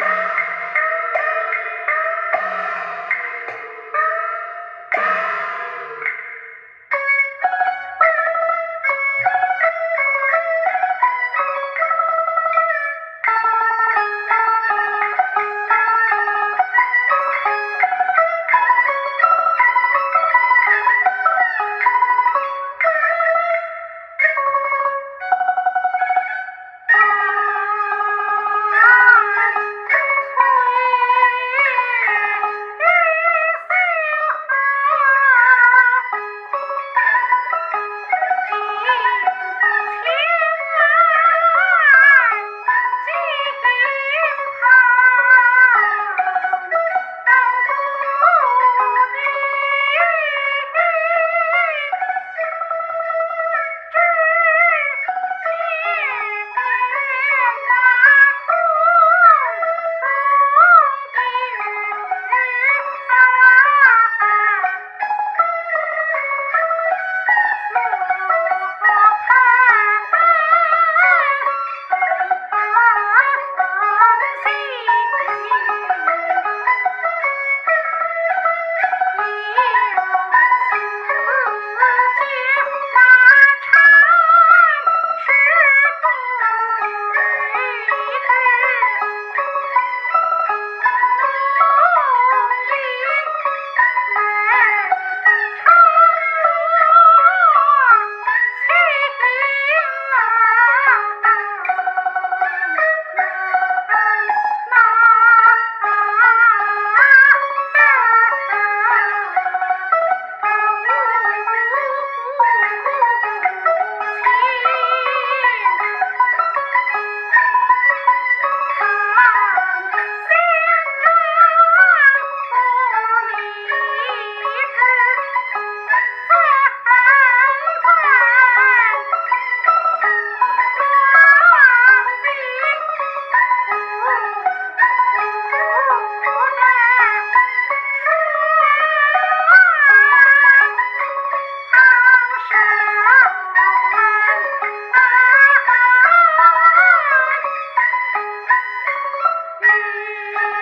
Música Música